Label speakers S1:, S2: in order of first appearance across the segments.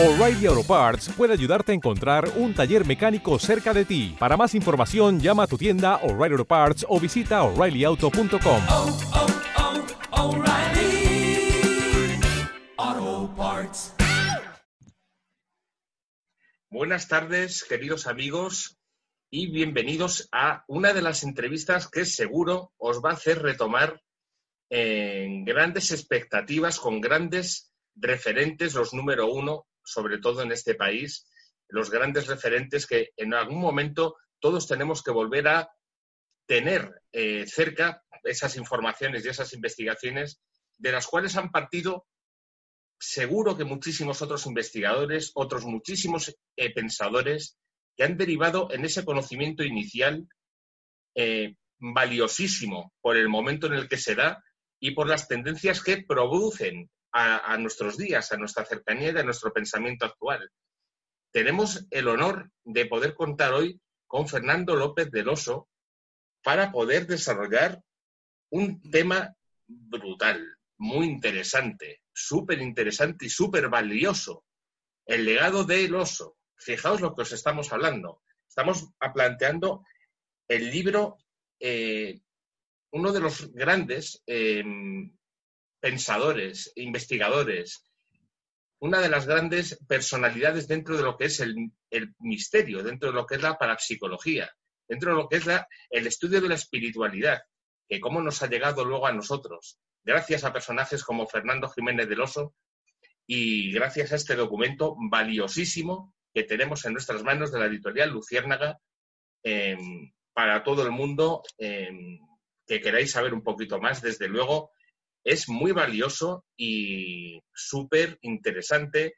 S1: O'Reilly Auto Parts puede ayudarte a encontrar un taller mecánico cerca de ti. Para más información, llama a tu tienda O'Reilly Auto Parts o visita oreillyauto.com.
S2: oh, oh, Parts.
S3: Buenas tardes, queridos amigos, y bienvenidos a una de las entrevistas que seguro os va a hacer retomar en grandes expectativas, con grandes referentes, los número uno, sobre todo en este país, los grandes referentes que en algún momento todos tenemos que volver a tener eh, cerca esas informaciones y esas investigaciones de las cuales han partido seguro que muchísimos otros investigadores, otros muchísimos eh, pensadores que han derivado en ese conocimiento inicial eh, valiosísimo por el momento en el que se da y por las tendencias que producen a, nuestros días, a nuestra cercanía y a nuestro pensamiento actual. Tenemos el honor de poder contar hoy con Fernando López del Oso para poder desarrollar un tema brutal, muy interesante, súper interesante y súper valioso. El legado del oso. Fijaos lo que os estamos hablando. Estamos planteando el libro, eh, uno de los grandes eh, pensadores, investigadores, una de las grandes personalidades dentro de lo que es el, misterio, dentro de lo que es la parapsicología, dentro de lo que es la, el estudio de la espiritualidad, que cómo nos ha llegado luego a nosotros, gracias a personajes como Fernando Jiménez del Oso y gracias a este documento valiosísimo que tenemos en nuestras manos de la editorial Luciérnaga eh, para todo el mundo eh, que queráis saber un poquito más, desde luego es muy valioso y súper interesante.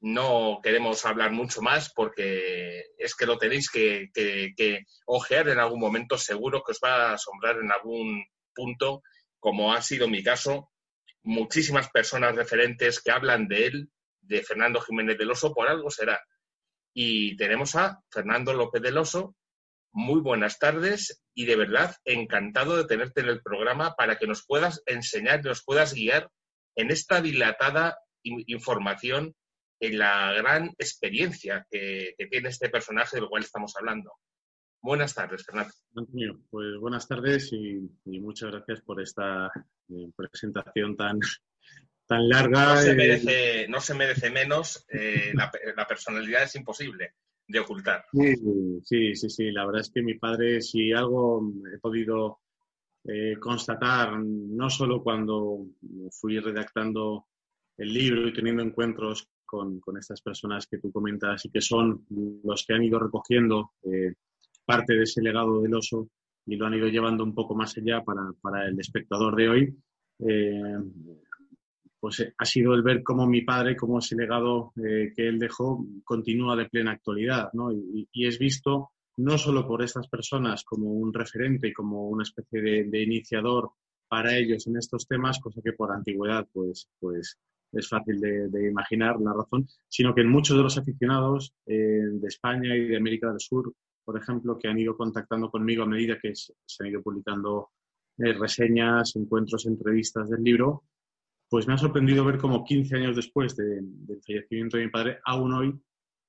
S3: No queremos hablar mucho más porque es que lo tenéis que, ojear en algún momento, seguro que os va a asombrar en algún punto, como ha sido mi caso. Muchísimas personas referentes que hablan de él, de Fernando Jiménez del Oso, por algo será. Y tenemos a Fernando López del Oso, muy buenas tardes y de verdad encantado de tenerte en el programa para que nos puedas enseñar, nos puedas guiar en esta dilatada información, en la gran experiencia que, que tiene este personaje del cual estamos hablando. Buenas tardes, Fernando.
S4: Antonio, pues buenas tardes y, y muchas gracias por esta eh, presentación tan, tan larga.
S3: No se merece, no se merece menos, eh, la, la personalidad es imposible de ocultar.
S4: Sí, sí, sí, La verdad es que mi padre, si algo he podido eh, constatar, no solo cuando fui redactando el libro y teniendo encuentros con, con, estas personas que tú comentas y que son los que han ido recogiendo eh, parte de ese legado del oso y lo han ido llevando un poco más allá para, para el espectador de hoy. Eh, pues ha sido el ver cómo mi padre, cómo ese legado eh, que él dejó continúa de plena actualidad, ¿no? Y, y, es visto no solo por estas personas como un referente y como una especie de, de, iniciador para ellos en estos temas, cosa que por antigüedad pues, pues es fácil de, de imaginar la razón, sino que en muchos de los aficionados eh, de España y de América del Sur, por ejemplo, que han ido contactando conmigo a medida que se han ido publicando eh, reseñas, encuentros, entrevistas del libro, pues me ha sorprendido ver cómo 15 años después de, del fallecimiento de mi padre, aún hoy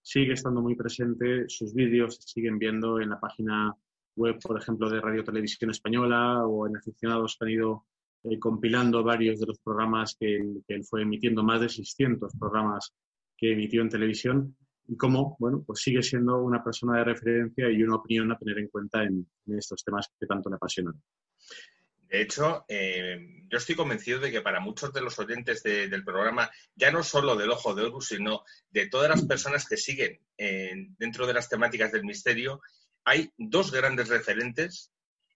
S4: sigue estando muy presente, sus vídeos se siguen viendo en la página web, por ejemplo, de Radio Televisión Española o en aficionados que han ido eh, compilando varios de los programas que él, que él, fue emitiendo, más de 600 programas que emitió en televisión, y cómo, bueno, pues sigue siendo una persona de referencia y una opinión a tener en cuenta en, en estos temas que tanto le apasionan.
S3: De hecho, eh, yo estoy convencido de que para muchos de los oyentes de, del programa, ya no solo del Ojo de Horus, sino de todas las personas que siguen eh, dentro de las temáticas del misterio, hay dos grandes referentes,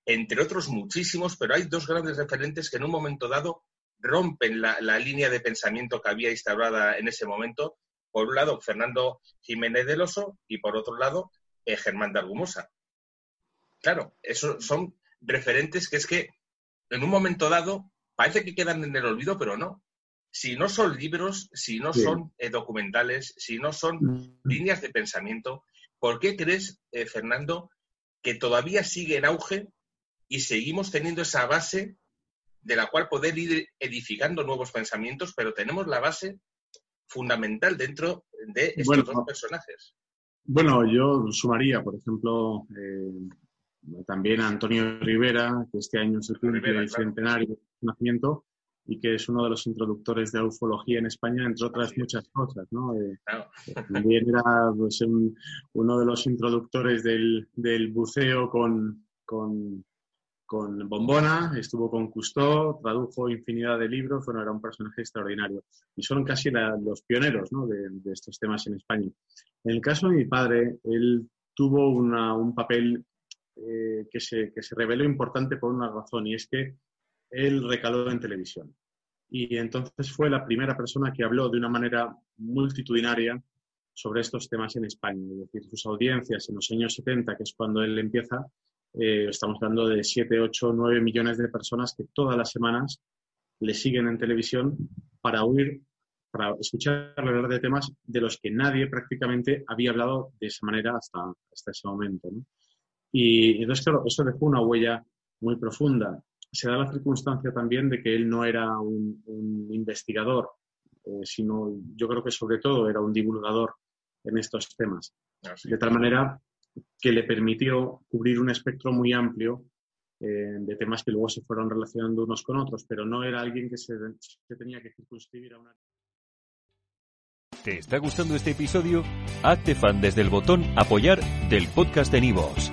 S3: entre otros muchísimos, pero hay dos grandes referentes que en un momento dado rompen la, la línea de pensamiento que había instaurada en ese momento. Por un lado, Fernando Jiménez del Oso y por otro lado, eh, Germán de Argumosa. Claro, esos son referentes que es que en un momento dado parece que quedan en el olvido, pero no. Si no son libros, si no sí. son eh, documentales, si no son mm. líneas de pensamiento, ¿por qué crees, eh, Fernando, que todavía sigue en auge y seguimos teniendo esa base de la cual poder ir edificando nuevos pensamientos, pero tenemos la base fundamental dentro de estos dos personajes.
S4: Bueno, yo sumaría, por ejemplo, eh, también Antonio Rivera, que este año se cumple el centenario de su nacimiento y que es uno de los introductores de la ufología en España, entre otras muchas cosas. ¿no? Eh, también era pues, uno de los introductores del, del buceo con, con, con, Bombona, estuvo con Cousteau, tradujo infinidad de libros, bueno, era un personaje extraordinario. Y son casi los pioneros ¿no? de, de, estos temas en España. En el caso de mi padre, él tuvo una, un papel eh, que, se, que se reveló importante por una razón, y es que él recaló en televisión. Y entonces fue la primera persona que habló de una manera multitudinaria sobre estos temas en España. Es decir, sus audiencias en los años 70, que es cuando él empieza, eh, estamos hablando de 7, 8, 9 millones de personas que todas las semanas le siguen en televisión para oír, para escuchar hablar de temas de los que nadie prácticamente había hablado de esa manera hasta, hasta ese momento. Y entonces, claro, eso dejó una huella muy profunda se da la circunstancia también de que él no era un, investigador, eh, sino yo creo que sobre todo era un divulgador en estos temas. de tal manera que le permitió cubrir un espectro muy amplio eh, de temas que luego se fueron relacionando unos con otros, pero no era alguien que se, se tenía que circunscribir a una.
S1: ¿Te está gustando este episodio? Hazte fan desde el botón Apoyar del podcast de Nivos.